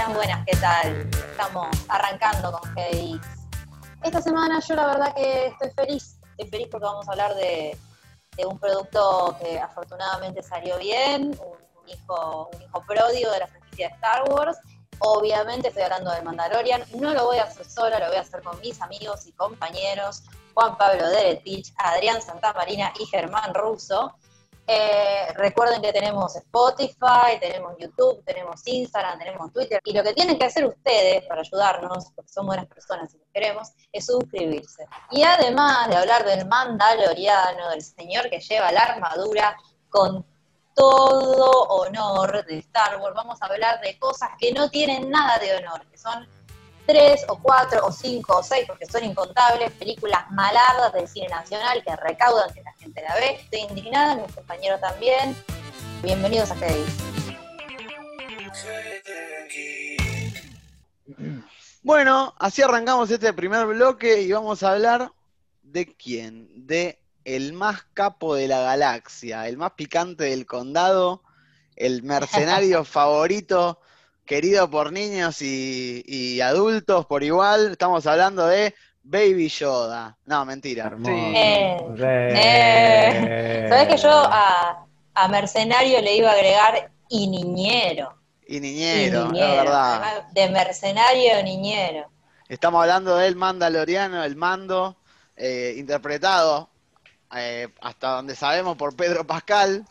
Buenas, buenas, ¿qué tal? Estamos arrancando con GDX. Esta semana yo la verdad que estoy feliz, estoy feliz porque vamos a hablar de, de un producto que afortunadamente salió bien, un, hijo, un hijo pródigo de la franquicia de Star Wars. Obviamente estoy hablando de Mandalorian, no lo voy a hacer sola, lo voy a hacer con mis amigos y compañeros, Juan Pablo Deretich, Adrián Santamarina y Germán Russo. Eh, recuerden que tenemos Spotify, tenemos YouTube, tenemos Instagram, tenemos Twitter. Y lo que tienen que hacer ustedes para ayudarnos, porque son buenas personas y los queremos, es suscribirse. Y además de hablar del Mandaloriano, del señor que lleva la armadura con todo honor de Star Wars, vamos a hablar de cosas que no tienen nada de honor, que son tres o cuatro o cinco o seis, porque son incontables, películas malardas del cine nacional que recaudan que la gente la ve. Estoy indignada, mis compañeros también. Bienvenidos a GDX. Bueno, así arrancamos este primer bloque y vamos a hablar de quién, de el más capo de la galaxia, el más picante del condado, el mercenario favorito, querido por niños y, y adultos por igual. Estamos hablando de Baby Yoda. No, mentira. Hermoso. Eh, eh. Sabés que yo a, a mercenario le iba a agregar y niñero. Y Y niñero, es niñero. verdad. De mercenario niñero. Estamos hablando del Mandaloriano, el mando, eh, interpretado eh, hasta donde sabemos por Pedro Pascal,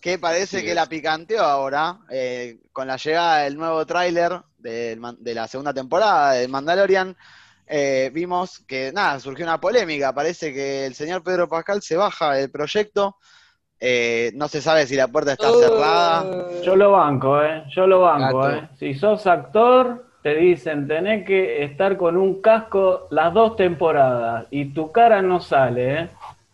que parece que es. la picanteó ahora eh, con la llegada del nuevo tráiler del man- de la segunda temporada de Mandalorian. eh, vimos que nada, surgió una polémica. Parece que el señor Pedro Pascal se baja del proyecto. eh, no se sabe si la puerta está cerrada. Uh, Yo lo banco, ¿eh? Yo lo banco, Gato. ¿eh? Si sos actor, te dicen, tenés que estar con un casco las dos temporadas y tu cara no sale, ¿eh?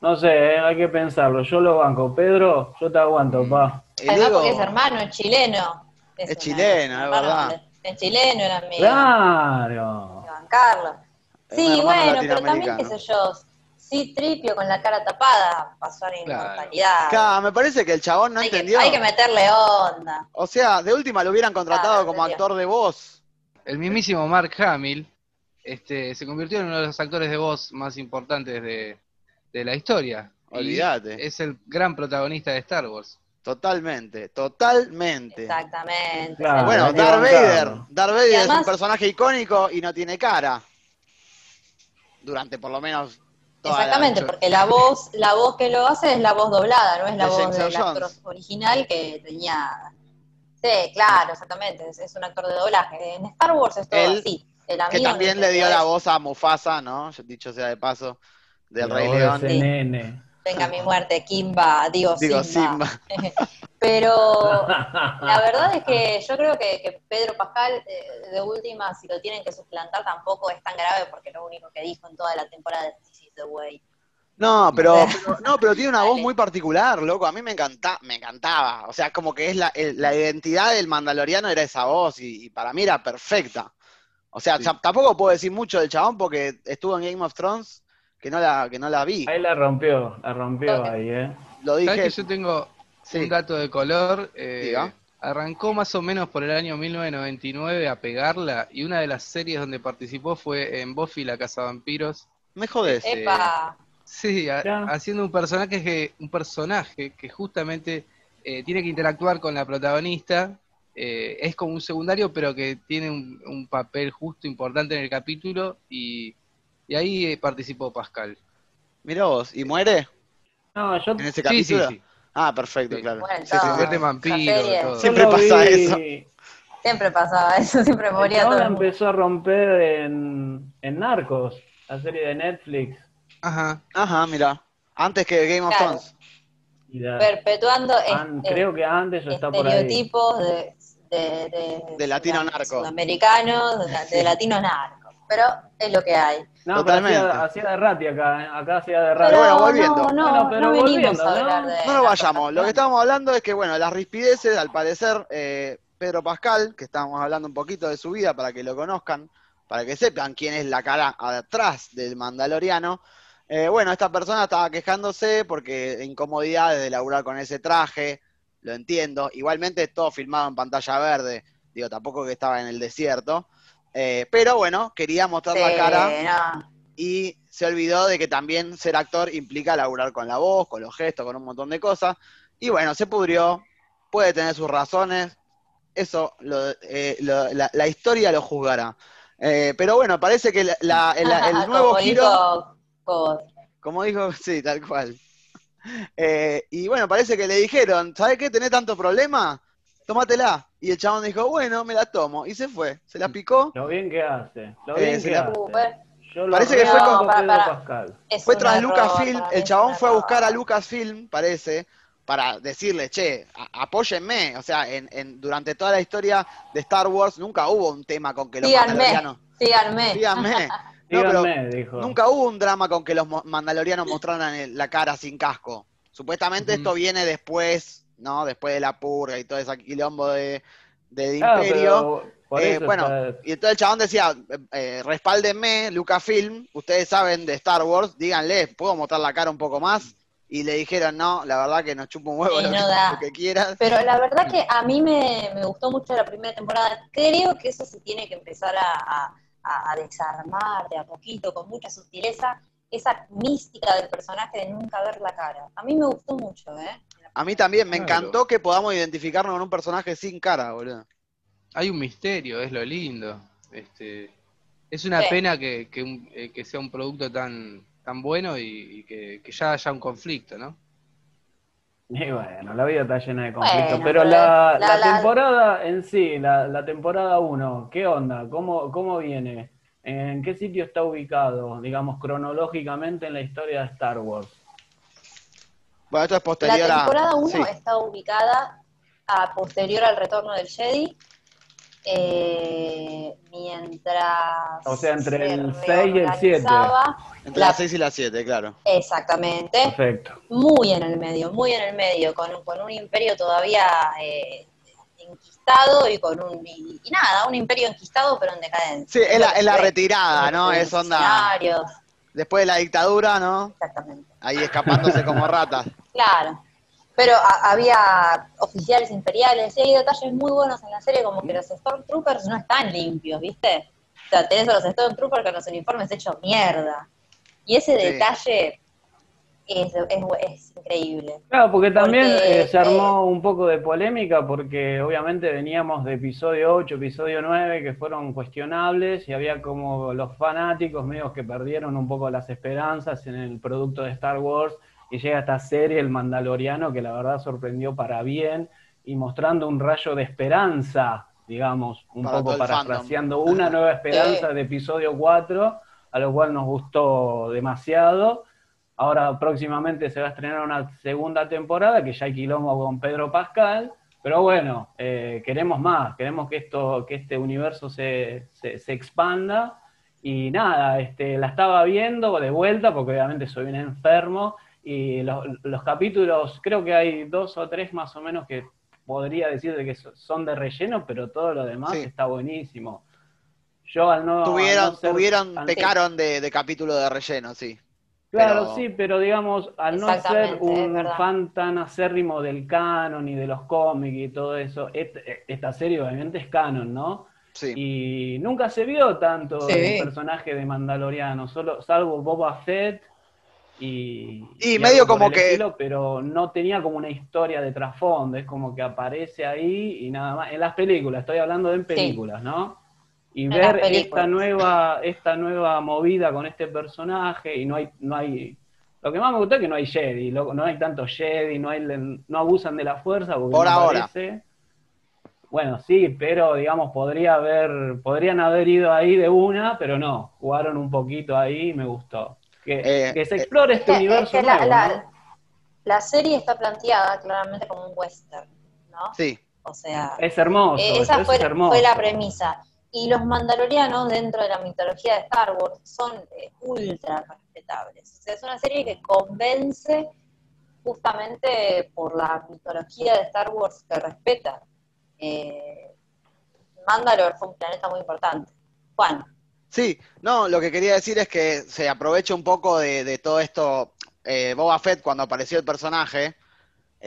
No sé, ¿eh? hay que pensarlo. Yo lo banco. Pedro, yo te aguanto, pa. El Además, porque es hermano, es chileno. Es chileno, es verdad. Es chileno, era amigo. Claro. de bancarlo. Sí, bueno, pero también, qué sé yo, sí, Tripio con la cara tapada pasó a la Claro. inmortalidad. Claro, me parece que el chabón no hay, que, entendió. hay que meterle onda. O sea, de última lo hubieran contratado Claro, como entendió. actor de voz. El mismísimo Mark Hamill este, se convirtió en uno de los actores de voz más importantes de, de la historia. Olvídate. Es el gran protagonista de Star Wars. Totalmente, totalmente. Exactamente. Claro. Bueno, que Darth. Vader. Darth Vader es un personaje icónico y no tiene cara. Durante por lo menos toda la- Exactamente, porque la voz, la voz que lo hace es la voz doblada, no es la De voz del actor original que tenía. Sí, claro, exactamente, es, es un actor de doblaje. En Star Wars es todo Él, así. El que amigo también no le dio la voz a Mufasa, ¿no? Dicho sea de paso, del Rey León. nene. Venga mi muerte, Kimba, digo, Digo, Simba. Simba. Pero la verdad es que yo creo que, que Pedro Pascal, eh, de última, si lo tienen que suplantar, tampoco es tan grave porque lo único que dijo en toda la temporada de This is the Way. No, pero, no, pero tiene una voz muy particular, loco. A mí me encanta, me encantaba. O sea, como que es la, el- la identidad del Mandaloriano era esa voz y, y para mí era perfecta. O sea, Sí. tampoco puedo decir mucho del chabón porque estuvo en Game of Thrones que no la, que no la vi. Ahí la rompió, la rompió ahí, ¿eh? Lo ¿Sabes dije. que yo tengo sí. un dato de color? Eh, Diga. arrancó más o menos por el año 1999 a pegarla y una de las series donde participó fue en Buffy la Cazavampiros. Me jodés. Eh, Epa, Sí, a- Ya. haciendo un personaje que, un personaje que justamente eh, tiene que interactuar con la protagonista. eh, es como un secundario, pero que tiene un, un papel justo importante en el capítulo y, y ahí eh, participó Pascal. Mirá vos, ¿y muere No, yo, en ese Sí, sí, capítulo? sí. Ah, perfecto, Sí. claro. Bueno, Sí, Se sí, sí. convierte en vampiro, Siempre lo pasa vi- eso. siempre pasaba eso, siempre moría todo mundo. empezó a romper en, en Narcos, la serie de Netflix. Ajá. Ajá, mira. Antes que Game of Claro. Thrones. Y la- Perpetuando an- creo que antes o está por ahí. estereotipos de, de, de, De latino narco. Sudamericanos, de, de latino narco. Pero es lo que hay. No, Totalmente. pero hacía, hacía de Rati acá, ¿eh? acá hacía de Rati. Pero bueno, volviendo. no, no, Bueno, pero no venimos volviendo, a ¿no? hablar de No nos vayamos. Lo que estábamos hablando es que, bueno, las rispideces, al parecer, eh, Pedro Pascal, que estábamos hablando un poquito de su vida para que lo conozcan, para que sepan quién es la cara atrás del Mandaloriano. eh, bueno, esta persona estaba quejándose porque incomodidades de laburar con ese traje, lo entiendo. Igualmente, todo filmado en pantalla verde. digo, tampoco que estaba en el desierto, eh, pero bueno, quería mostrar la cara no. y se olvidó de que también ser actor implica laburar con la voz, con los gestos, con un montón de cosas, y bueno, se pudrió, puede tener sus razones, eso lo- eh, lo- la, la historia lo juzgará. Eh, pero bueno, parece que la- la- el, el nuevo Como giro... dijo. Como dijo, sí, tal cual. Eh, y bueno, parece que le dijeron, ¿sabes qué? ¿Tenés tanto problema? Tómatela. Y el chabón dijo, bueno, me la tomo. Y se fue. Se la picó. Lo bien que hace. Lo Eh, bien que la- hace. Uh, Yo Parece que fue con- para- para- Pascal. es Fue tras Lucasfilm. El chabón fue a buscar a Lucasfilm, parece, para decirle, che, apóyenme. O sea, en, en- durante toda la historia de Star Wars nunca hubo un tema con que los mandalorianos... síganme. Síganme. No, pero Díganme, dijo. Nunca hubo un drama con que los mandalorianos mostraran la cara sin casco. Supuestamente esto viene después, ¿no? Después de la purga y todo ese quilombo de, de Claro, Imperio. Eh, bueno, está- Y entonces el chabón decía, eh, eh, respáldenme, Lucasfilm, ustedes saben de Star Wars, díganle, ¿puedo mostrar la cara un poco más? Y le dijeron, no, la verdad que nos chupa un huevo Sí, lo, no que, da. lo que quieras. Pero la verdad que a mí me, me gustó mucho la primera temporada. Creo que eso se tiene que empezar a, a- a desarmar de a poquito, con mucha sutileza, esa mística del personaje de nunca ver la cara. A mí me gustó mucho, ¿eh? A mí también me Claro. encantó que podamos identificarnos con un personaje sin cara, boludo. Hay un misterio, es lo lindo. Este, es una Sí. pena que, que, un- eh, que sea un producto tan, tan bueno y, y que, que ya haya un conflicto, ¿no? Y bueno, la vida está llena de conflictos. Bueno, pero la, la- temporada en sí, la, la temporada 1, ¿qué onda? ¿Cómo, ¿Cómo viene? ¿En qué sitio está ubicado, digamos, cronológicamente en la historia de Star Wars? Bueno, esto es La posterior a... temporada 1 sí. está ubicada a posterior al retorno del Jedi. eh, mientras. O sea, entre se el seis y el siete. reorganizaba. Entre la- las 6 y las 7, claro. Exactamente. Perfecto. muy en el medio, muy en el medio, con, un- con un imperio todavía eh, enquistado y con un y, y nada, un imperio enquistado pero en decadencia. Sí, es la, es la retirada, ¿no? Es onda... Después de la dictadura, ¿no? Exactamente. Ahí escapándose como ratas. Claro. Pero a- había oficiales imperiales y hay detalles muy buenos en la serie, como que los Stormtroopers no están limpios, ¿viste? O sea, tenés a los Stormtroopers con los uniformes hechos mierda. Y ese Sí. detalle es, es, es increíble. Claro, porque también Porque, eh, se armó un poco de polémica porque obviamente veníamos de episodio 8, episodio 9 que fueron cuestionables y había como los fanáticos medios que perdieron un poco las esperanzas en el producto de Star Wars y llega esta serie El Mandaloriano que la verdad sorprendió para bien y mostrando un rayo de esperanza, digamos, un Para poco parafraseando una nueva esperanza de episodio 4, a lo cual nos gustó demasiado. Ahora próximamente se va a estrenar una segunda temporada que ya hay quilombo con Pedro Pascal, pero bueno, eh, queremos más, queremos que esto, que este universo se, se, se expanda y nada, este, la estaba viendo de vuelta porque obviamente soy un enfermo y los, los capítulos, creo que hay dos o tres más o menos que podría decir de que so- son de relleno, pero todo lo demás Sí. está buenísimo. Yo al no, tuvieron, no ser- tuvieron, pecaron de, de capítulo de relleno, sí. Claro, Pero- sí, pero digamos, al no ser un fan tan acérrimo del canon y de los cómics y todo eso, et- esta serie obviamente es canon, ¿no? Sí. Y nunca se vio tanto Sí. el personaje de Mandaloriano, solo, salvo Boba Fett y, Y medio como que- estilo, pero no tenía como una historia de trasfondo, es como que aparece ahí y nada más. En las películas, estoy hablando de en películas, ¿no? Y ver esta nueva, esta nueva movida con este personaje y no hay, no hay, lo que más me gustó es que no hay Jedi, lo- no hay tanto Jedi, no hay, no abusan de la fuerza porque Por no ahora. parece. Bueno, sí, pero digamos, podría haber, podrían haber ido ahí de una, pero no, jugaron un poquito ahí y me gustó. Que, Eh, que se eh, explore este Es es universo que la, nuevo, la- ¿no? la serie está planteada claramente como un western, ¿no? Sí. O sea, Es hermoso, eh, esa eso fue, es hermoso. fue la premisa. Y los mandalorianos dentro de la mitología de Star Wars son eh, ultra respetables. O sea, es una serie que convence justamente por la mitología de Star Wars que respeta. Eh, Mandalore fue un planeta muy importante. Juan, Sí, no, lo que quería decir es que se aprovecha un poco de, de todo esto. eh, Boba Fett, cuando apareció el personaje,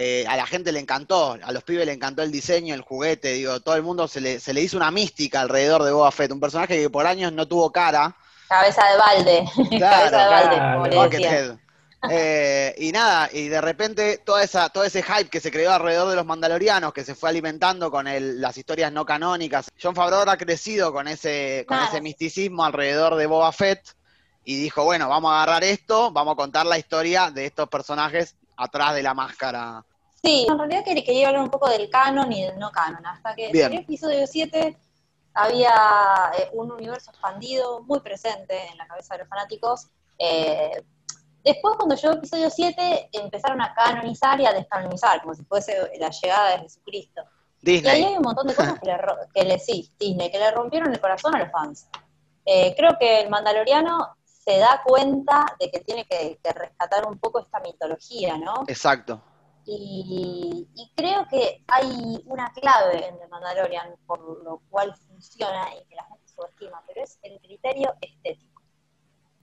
eh, a la gente le encantó, a los pibes le encantó el diseño, el juguete, digo, todo el mundo se le, se le hizo una mística alrededor de Boba Fett, un personaje que por años no tuvo cara. Cabeza de balde. Claro, Cabeza de balde, claro. como le. Eh, y nada, y de repente toda esa, todo ese hype que se creó alrededor de los mandalorianos, que se fue alimentando con el- las historias no canónicas. John Favreau ha crecido con ese, con Claro. ese misticismo alrededor de Boba Fett y dijo, bueno, vamos a agarrar esto, vamos a contar la historia de estos personajes atrás de la máscara. Sí, en realidad quería, quería hablar un poco del canon y del no canon. Hasta que Bien. en el episodio 7 había eh, un universo expandido muy presente en la cabeza de los fanáticos. Eh, después, cuando llegó el episodio 7, empezaron a canonizar y a descanonizar, como si fuese la llegada de Jesucristo. Y ahí Disney. hay un montón de cosas que le, que le sí, Disney, que le rompieron el corazón a los fans. Eh, creo que el Mandaloriano se da cuenta de que tiene que, que rescatar un poco esta mitología, ¿no? Exacto. Y, y creo que hay una clave en The Mandalorian por lo cual funciona y que la gente subestima, pero es el criterio estético.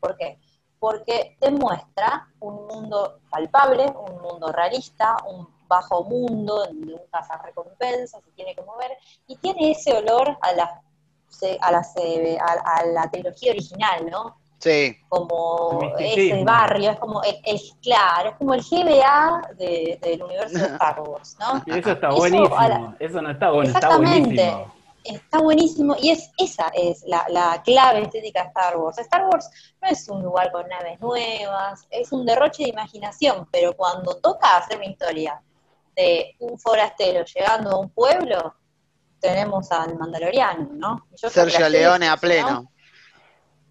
¿Por qué? Porque demuestra un mundo palpable, un mundo realista, un bajo mundo donde un cazarrecompensa se tiene que mover y tiene ese olor a la, a la, a- a la trilogía original, ¿no? Sí, como ese barrio, es como el, el- claro, es como el GBA de- del universo de Star Wars, ¿no? Y eso está buenísimo. la- Eso no está bueno, está Exactamente. buenísimo. Está buenísimo y es esa es la, la clave estética de Star Wars. Star Wars no es un lugar con naves nuevas, es un derroche de imaginación, pero cuando toca hacer una historia de un forastero llegando a un pueblo, tenemos al Mandaloriano, ¿no? Yo Sergio Leone a pleno.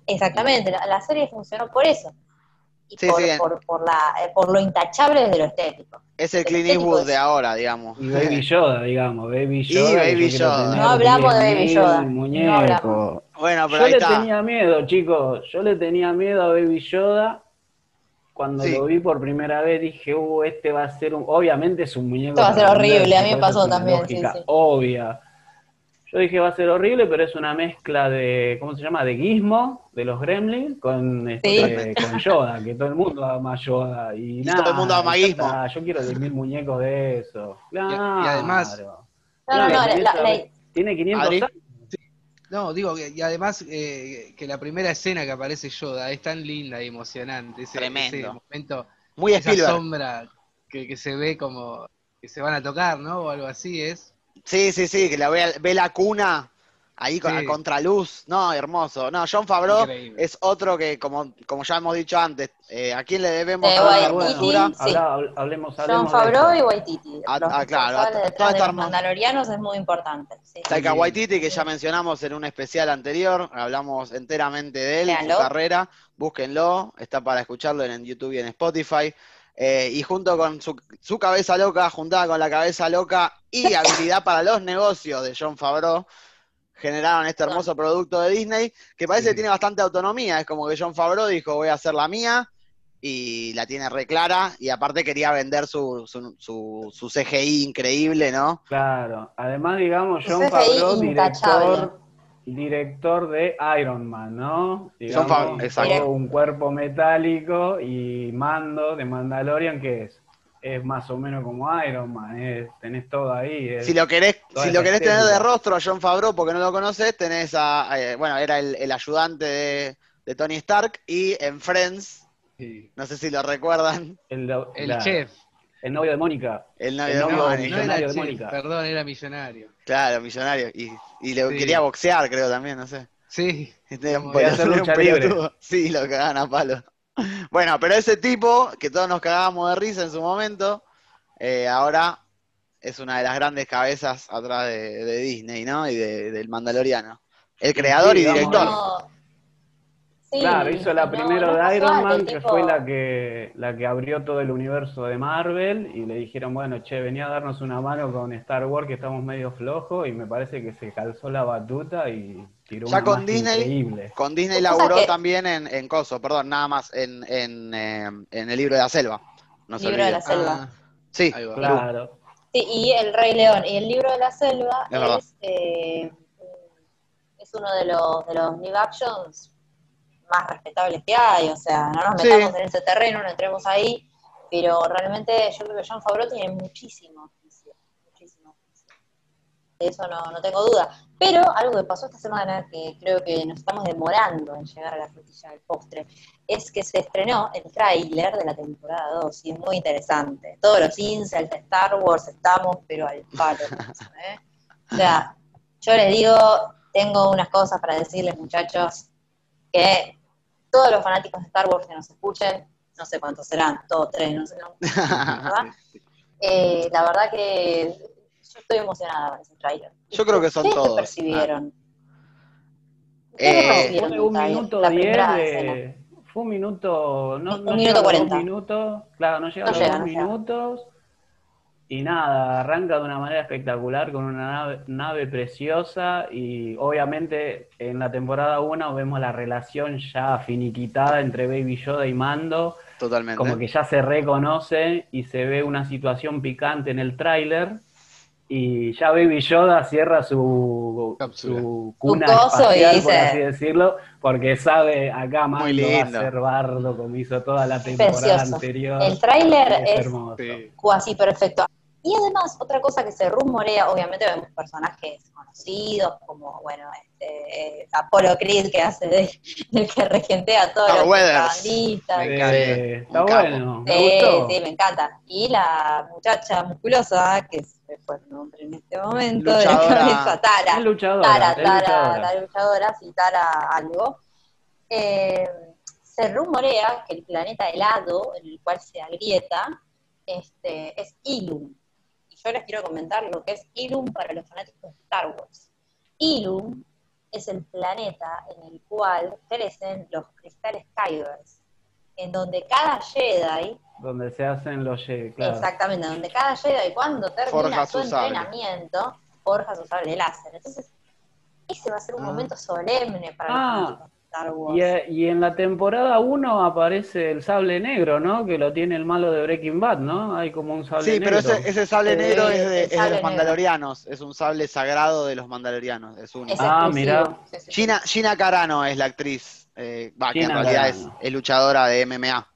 Exactamente, la, la serie funcionó por eso. Y Sí, por, sí. por, por la, eh, por lo intachable desde lo estético. Es el El Clint Eastwood de ahora, digamos. Y Baby Yoda, digamos, Baby Y Yoda. Baby Yoda. No hablamos de Baby 10.000 Yoda, no hablamos. Bueno, pero Yo ahí le está. tenía miedo, chicos. Yo le tenía miedo a Baby Yoda. Cuando Sí. lo vi por primera vez dije, uh, este va a ser un... Obviamente es un muñeco... Esto va a ser horrible, a mí me pasó es una también, lógica sí, sí. obvia. Yo dije, va a ser horrible, pero es una mezcla de, ¿cómo se llama? De Gizmo, de los Gremlins, con, este, con Yoda, que todo el mundo ama Yoda. Y, Y nada, todo el mundo ama está, Yo quiero 10.000 muñecos de eso. Claro. y además- No, no, Claro, no, tiene la- esa- la- tiene 500 Adri. años. No, digo, que, y además eh, que la primera escena que aparece Yoda es tan linda y emocionante. Ese, Tremendo. ese momento, Muy esa Spielberg. sombra que, que se ve como que se van a tocar, ¿no? O algo así es. Sí, sí, sí, que la ve, ve la cuna ahí con, Sí. a contraluz. No, hermoso. No, John Favreau Increíble. es otro que, como, como ya hemos dicho antes, eh, ¿a quién le debemos Eh, toda la Waititi, hermosura? sí. Habla- habl- hablemos, John hablemos de Favreau y Waititi. Ah, ah, claro, toda de esta los mandalorianos es muy importante. sí. Taika Sí. Waititi, que ya mencionamos en un especial anterior, hablamos enteramente de él, su carrera, búsquenlo, está para escucharlo en YouTube y en Spotify. Eh, y junto con su, su cabeza loca, juntada con la cabeza loca y habilidad para los negocios de John Favreau, generaron este hermoso producto de Disney, que parece Sí. que tiene bastante autonomía, es como que John Favreau dijo, voy a hacer la mía, y la tiene re clara, y aparte quería vender su, su, su, su CGI increíble, ¿no? Claro, además, digamos, John CGI Favreau, director, director de Iron Man, ¿no? John Favreau, Digamos, exacto. un cuerpo metálico y mando de Mandalorian, que es? Es más o menos como Iron Man, es- tenés todo ahí. es- Si lo querés, si lo querés tener de rostro a John Favreau porque no lo conoces, tenés a, eh, bueno, era el, el ayudante de, de Tony Stark y en Friends, Sí. no sé si lo recuerdan, el, El la- chef. el novio de Mónica. el novio El de novio Mónica. de No millonario era de chef, Mónica. perdón, era millonario. Claro, millonario. Y, y le Sí. quería boxear, creo también, no sé. Sí, pelotudo, hacer lucha libre. Sí, lo cagaban a palo. Bueno, pero ese tipo, que todos nos cagábamos de risa en su momento, eh, ahora es una de las grandes cabezas atrás de, de Disney, ¿no? Y de- del Mandaloriano. El creador y director. No. Sí, Claro, hizo la no, primera no de Iron Man, que tipo- fue la que, la que abrió todo el universo de Marvel, y le dijeron, bueno, che, venía a darnos una mano con Star Wars, que estamos medio flojos, y me parece que se calzó la batuta y tiró Ya con Disney, increíble. Con Disney laburó que- también en, en Coso, perdón, nada más, en, en, eh, en el libro de la selva. No Libro de la selva. Ah, Sí. Claro. Sí, y El Rey León. Y el libro de la selva Es es, eh, es uno de los, de los live actions más respetables que hay. O sea, no nos Sí. metamos en ese terreno, no entremos ahí. pero realmente yo creo que John Favreau tiene muchísimo muchísimo oficio. De eso no, no tengo duda. Pero algo que pasó esta semana, que creo que nos estamos demorando en llegar a la frutilla del postre, es que se estrenó el tráiler de la temporada 2 y es muy interesante. Todos los incels de Star Wars estamos, pero al palo. ¿eh? O sea, yo les digo, tengo unas cosas para decirles, muchachos, que todos los fanáticos de Star Wars que nos escuchen, no sé cuántos serán, todos tres, no sé, ¿verdad? Eh, la verdad que yo estoy emocionada con ese tráiler. Yo creo que son ¿Ustedes qué todos. percibieron? Eh, ¿Ustedes qué percibieron Fue un minuto La diez de... escena. Fue un minuto... No, Un no minuto a los cuarenta. minutos. Claro, no llega a No los llega, dos no llega. minutos. Y nada, arranca de una manera espectacular con una nave, nave preciosa y obviamente en la temporada 1 vemos la relación ya finiquitada entre Baby Yoda y Mando, Totalmente. como que ya se reconoce y se ve una situación picante en el tráiler y ya Baby Yoda cierra su, Cápsula. su cuna y espacial, por así decirlo, porque sabe acá Muy va a ser bardo como hizo toda la temporada Precioso. anterior. El tráiler Es es hermoso. Sí. cuasi perfecto. Y además, otra cosa que se rumorea, obviamente vemos personajes conocidos, como, bueno, este, eh, Apolo Creed, que hace de, del que regentea a todos Carl los Eh, está bueno, me Sí, gustó. sí, me encanta. Y la muchacha musculosa, que se me fue el nombre en este momento, de la Luchadora. cabeza, Tara. Es luchadora, Tara, es Tara, luchadora. la luchadora, sí, Tara algo. Eh, se rumorea que el planeta helado en el cual se agrieta este, es Ilum. Yo les quiero comentar lo que es Ilum para los fanáticos de Star Wars. Ilum es el planeta en el cual crecen los cristales Kybers, en donde cada Jedi Donde se hacen los Jedi, claro. Exactamente, donde cada Jedi cuando termina Forja su entrenamiento, forja su sable láser. Entonces, ese va a ser un Ah. momento solemne para los Ah. fanáticos de Star Wars. Y, eh, y en la temporada 1 aparece el sable negro, ¿no? Que lo tiene el malo de Breaking Bad, ¿no? Hay como un sable Sí, negro. pero ese, ese sable Sí, negro es de, es de los negro. mandalorianos. Es un sable sagrado de los mandalorianos. Es único. Es Ah. Sí, sí, sí. Gina, Gina Carano es la actriz. eh, va, que en realidad es, Carano. es luchadora de MMA.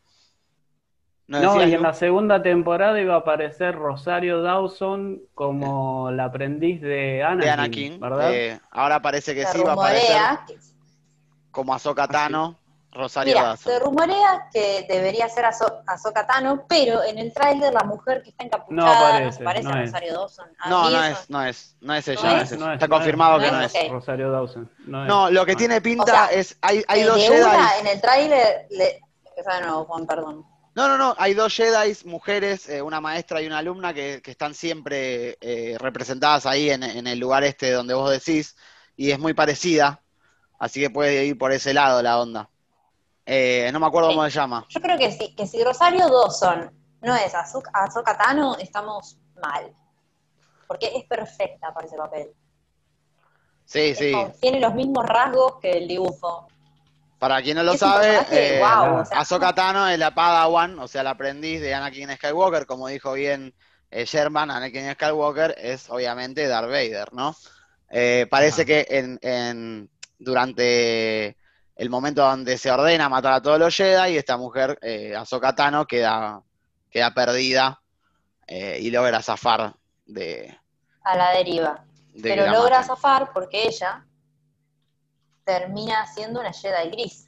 ¿No, y en la segunda temporada iba a aparecer Rosario Dawson como la aprendiz de Anakin, de Anakin. ¿verdad? eh, ahora parece que Se sí va a aparecer que- como Ahsoka Tano, Rosario mira, Dawson. se rumorea que debería ser Ahsoka Tano, pero en el tráiler la mujer que está encapuchada No no parece no a es. Rosario Dawson. A No, no es, no es, no es ella, ¿No no es? No Está no es. confirmado No que es, no es. Rosario Dawson. No, es. No, lo que No. tiene pinta O sea, es, hay, hay dos Jedi. en el tráiler, le... nuevo, Juan, perdón. No, no, no, hay dos Jedi, mujeres, eh, una maestra y una alumna que, que están siempre eh, representadas ahí en, en el lugar este donde vos decís, y es muy parecida, así que puede ir por ese lado la onda. Eh, no me acuerdo Sí. cómo se llama. Yo creo que si, que si Rosario Dawson no es Azuka, Ahsoka Tano, estamos mal. Porque es perfecta para ese papel. Sí, Es sí. como- tiene los mismos rasgos que el dibujo. Para quien no lo sabe, eh, guau, o sea, Ahsoka Tano es la Padawan, o sea, el aprendiz de Anakin Skywalker, como dijo bien eh, Sherman, Anakin Skywalker es obviamente Darth Vader, ¿no? Eh, parece que en, en- durante el momento donde se ordena matar a todos los Jedi, esta mujer, eh, Ahsoka Tano, queda, queda perdida eh, y logra zafar de, a la deriva. de Pero la logra zafar porque ella termina siendo una Jedi gris.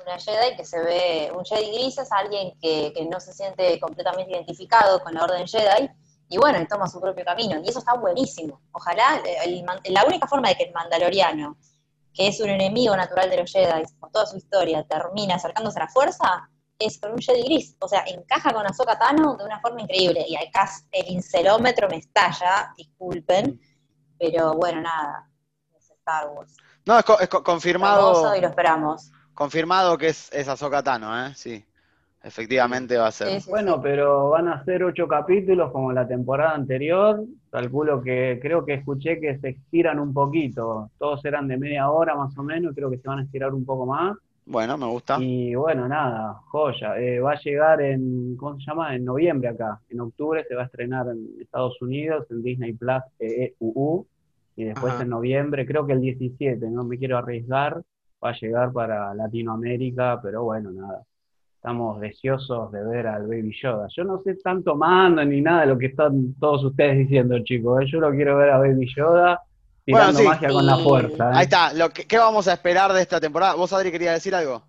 Una Jedi que se ve, un Jedi gris es alguien que, que no se siente completamente identificado con la Orden Jedi y bueno, y toma su propio camino. Y eso está buenísimo. Ojalá, eh, el la única forma de que el Mandaloriano, que es un enemigo natural de los Jedi, por toda su historia, termina acercándose a la fuerza, es con un Jedi gris. O sea, encaja con Ahsoka Tano de una forma increíble. Y acá el incelómetro me estalla, disculpen, pero bueno, nada, es Star Wars. No, es, co- es co- confirmado. Y lo esperamos. Confirmado que es, es Ahsoka Tano, ¿eh? Sí. Efectivamente va a ser. Bueno, pero van a ser ocho capítulos como la temporada anterior. Calculo que, creo que escuché que se estiran un poquito. Todos eran de media hora más o menos, creo que se van a estirar un poco más. Bueno, me gusta. Y bueno, nada, joya. Eh, va a llegar en, ¿cómo se llama? En noviembre acá. En octubre se va a estrenar en Estados Unidos, en Disney Plus, E EEUU. Y después Ajá. en noviembre, creo que el 17, no me quiero arriesgar, va a llegar para Latinoamérica, pero bueno, nada. Estamos deseosos de ver al Baby Yoda. Yo no sé tanto mando ni nada de lo que están todos ustedes diciendo, chicos. ¿eh? Yo lo quiero ver a Baby Yoda tirando Bueno, sí. magia con la fuerza. ¿eh? Ahí está. Lo que- ¿Qué vamos a esperar de esta temporada? ¿Vos, Adri, querías decir algo?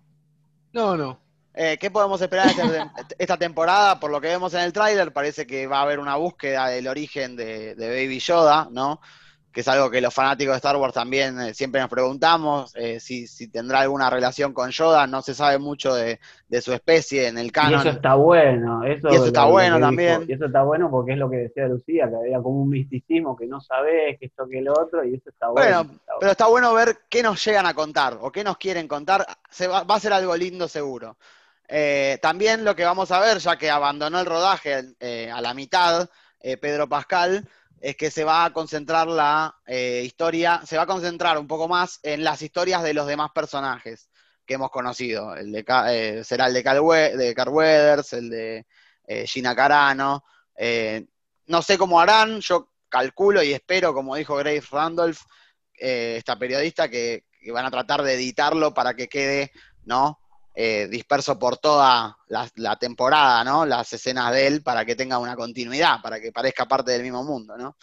No, no. Eh, ¿Qué podemos esperar esta, tem- esta temporada? Por lo que vemos en el tráiler, parece que va a haber una búsqueda del origen de, de Baby Yoda, ¿no? Que es algo que los fanáticos de Star Wars también eh, siempre nos preguntamos, eh, si, si tendrá alguna relación con Yoda. No se sabe mucho de, de su especie en el Y canon. eso está bueno. Eso, Y eso está bueno dijo. también. Y eso está bueno porque es lo que decía Lucía, que había como un misticismo que no sabés, que esto, que lo otro, y eso está bueno. Bueno, Está Pero está bueno ver qué nos llegan a contar o qué nos quieren contar. Se va, va a ser algo lindo seguro. Eh, también lo que vamos a ver, ya que abandonó el rodaje a la mitad, Pedro Pascal, es que se va a concentrar la eh, historia, se va a concentrar un poco más en las historias de los demás personajes que hemos conocido. El de, eh, será el de de Carl Weathers, el de eh, Gina Carano. Eh, no sé cómo harán, yo calculo y espero, como dijo Grace Randolph, esta periodista, que, que van a tratar de editarlo para que quede, ¿no? Eh, disperso por toda la, la temporada, ¿no? Las escenas de él para que tenga una continuidad, para que parezca parte del mismo mundo, ¿no?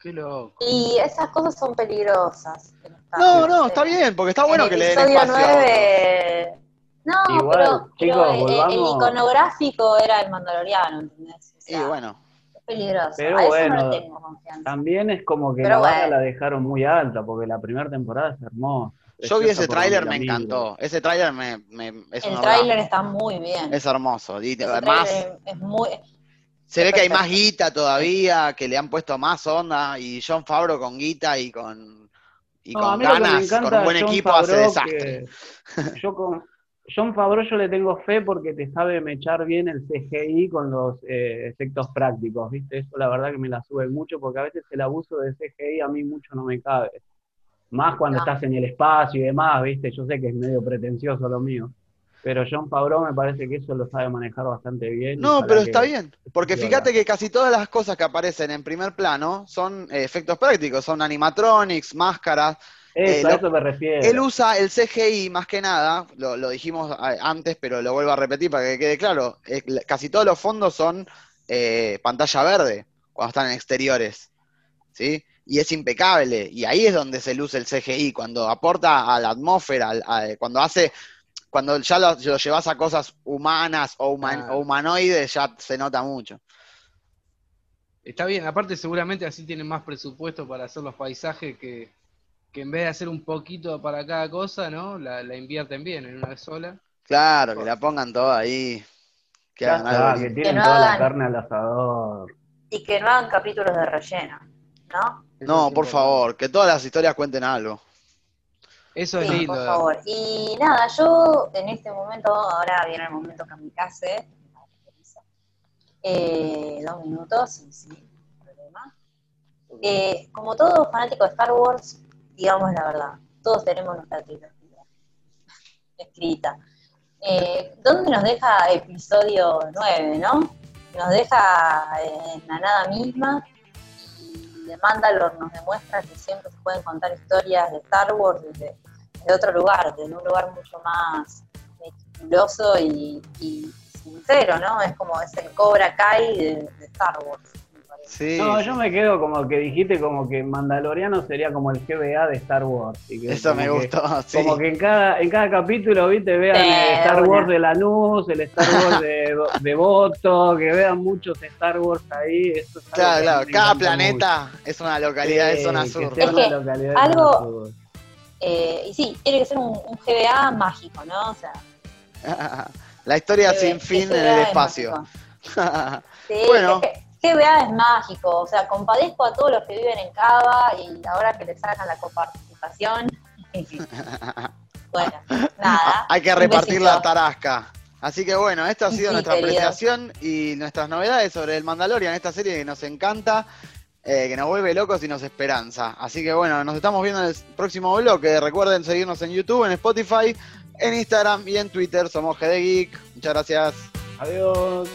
Qué loco. Y esas cosas son peligrosas. No, no, eh. está bien, porque está bueno En que le den espacio. a otros. 9... No, Igual, pero, pero chicos, el- iconográfico era el mandaloriano, ¿entendés? O Y bueno, es peligroso. Pero a eso bueno, no le tengo confianza. También es como que Pero la bueno. la dejaron muy alta, porque la primera temporada es hermosa. Yo vi ese tráiler, me encantó. Ese tráiler me, me- es El tráiler está muy bien. Es hermoso. Y Ese además, es muy... se ve que hay más guita todavía, que le han puesto más onda, y John Favreau con guita y con, y No, con ganas, con un buen equipo, hace desastre. Yo con John Favreau yo le tengo fe porque te sabe mechar bien el CGI con los eh, efectos prácticos, ¿viste? Eso la verdad que me la sube mucho porque a veces el abuso de CGI a mí mucho no me cabe. Más cuando No. estás en el espacio y demás, ¿viste? Yo sé que es medio pretencioso lo mío. Pero John Favreau me parece que eso lo sabe manejar bastante bien. No, pero está bien. Porque fíjate que casi todas las cosas que aparecen en primer plano son eh, efectos prácticos, son animatronics, máscaras. Eso, Eh, a eso me refiero. Él usa el CGI más que nada, lo, lo dijimos antes, pero lo vuelvo a repetir para que quede claro. eh, la- casi todos los fondos son eh, pantalla verde cuando están en exteriores. ¿Sí? Y es impecable. Y ahí es donde se luce el CGI, cuando aporta a la atmósfera, a- cuando hace. Cuando ya lo, lo llevas a cosas humanas o, human- Claro. o humanoides, ya se nota mucho. Está bien, aparte seguramente así tienen más presupuesto para hacer los paisajes que, que en vez de hacer un poquito para cada cosa, ¿no? La, la invierten bien en una sola. Claro, que la pongan todo ahí. Que hagan algo que tienen Que no toda la carne al asador. Y que no hagan capítulos de relleno, ¿no? Sí por favor, que todas las historias cuenten algo. Eso es Sí, lindo. por favor. Y nada, yo en este momento, ahora viene el momento kamikaze. Eh, dos minutos, sí, sí, no hay problema. Eh, como todo fanático de Star Wars, digamos la verdad, todos tenemos nuestra trilogía escrita. Eh, ¿Dónde nos deja episodio 9, no? Nos deja en la nada misma. Y The Mandalore nos demuestra que siempre se pueden contar historias de Star Wars desde, de otro lugar, desde un lugar mucho más meticuloso y, sincero, ¿no? Es como es el Cobra Kai de, de Star Wars. Sí. No, yo me quedo como que dijiste como que Mandaloriano sería como el GBA de Star Wars. y que Eso me que- gustó, sí. Como que en cada, en cada capítulo, viste, vean Sí, el Star una. Wars de Lanús, el Star Wars de, de Voto, que vean muchos Star Wars ahí. Eso es algo Claro, claro, cada planeta es una localidad de Sí, zona que sur. Es una que localidad de algo- zona sur. Eh, y sí, tiene que ser un, un GBA mágico, ¿no? O sea, La historia GBA sin fin en el es espacio. Sí, Bueno. GBA es mágico, o sea, compadezco a todos los que viven en Cava y ahora que le sacan la coparticipación. bueno, nada. Hay que repartir la tarasca. Así que bueno, esta ha sido Sí, nuestra querido. apreciación y nuestras novedades sobre el Mandalorian, esta serie que nos encanta, eh, que nos vuelve locos y nos esperanza. Así que bueno, nos estamos viendo en el próximo bloque. Recuerden seguirnos en YouTube, en Spotify, en Instagram y en Twitter. Somos GD Geek. Muchas gracias. Adiós.